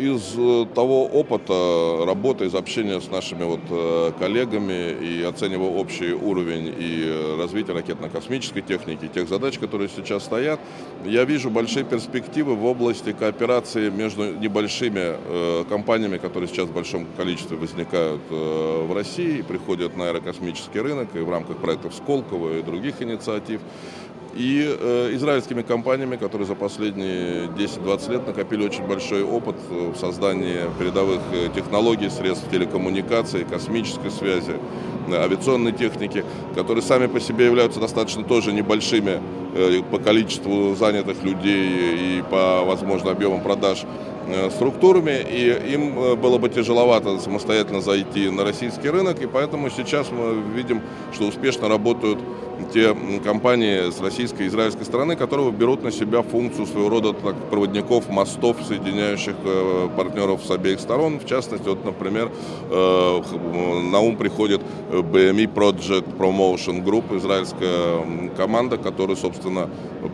из э, того опыта работы, из общения с нашими вот э, коллегами и оценивая общий уровень и развитие ракетно-космической техники, тех задач, которые сейчас стоят, я вижу большие перспективы в области кооперации между небольшими компаниями, которые сейчас в большом количестве возникают в России приходят на аэрокосмический рынок и в рамках проектов Сколково и других инициатив и э, израильскими компаниями, которые за последние 10-20 лет накопили очень большой опыт в создании передовых э, технологий, средств телекоммуникации, космической связи, э, авиационной техники, которые сами по себе являются достаточно тоже небольшими э, по количеству занятых людей и по, возможно, объемам продаж э, структурами, и им э, было бы тяжеловато самостоятельно зайти на российский рынок, и поэтому сейчас мы видим, что успешно работают те компании с российской и израильской стороны, которые берут на себя функцию своего рода так, проводников, мостов, соединяющих э, партнеров с обеих сторон. В частности, вот, например, э, на ум приходит BME Project Promotion Group, израильская команда, которая, собственно,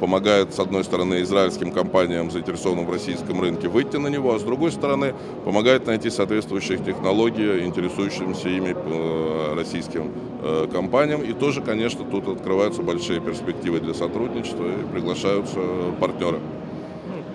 помогает, с одной стороны, израильским компаниям, заинтересованным в российском рынке, выйти на него, а с другой стороны, помогает найти соответствующие технологии, интересующимся ими э, российским компаниям. И тоже, конечно, тут открываются большие перспективы для сотрудничества и приглашаются партнеры.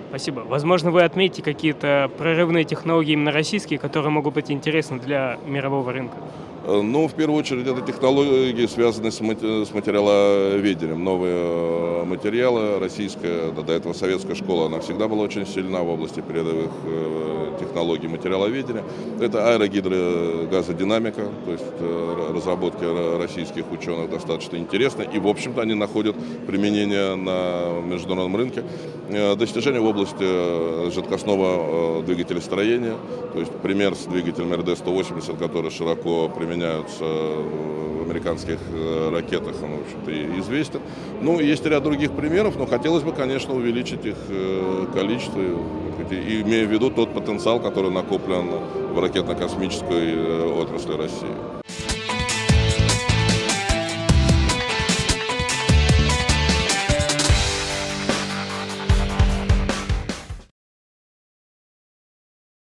Спасибо. Возможно, вы отметите какие-то прорывные технологии именно российские, которые могут быть интересны для мирового рынка? Э, ну, в первую очередь, это технологии, связанные с, материаловедением. Новые э, материалы, российская, до этого советская школа, она всегда была очень сильна в области передовых э, технологий материаловедения. Это аэрогидрогазодинамика, то есть разработки российских ученых достаточно интересны. И, в общем-то, они находят применение на международном рынке. Достижения в области жидкостного двигателестроения, то есть пример с двигателем РД-180, который широко применяется применяются в американских э, ракетах, он, в общем-то, известен. Ну, есть ряд других примеров, но хотелось бы, конечно, увеличить их э, количество, имея в виду тот потенциал, который накоплен в ракетно-космической э, отрасли России.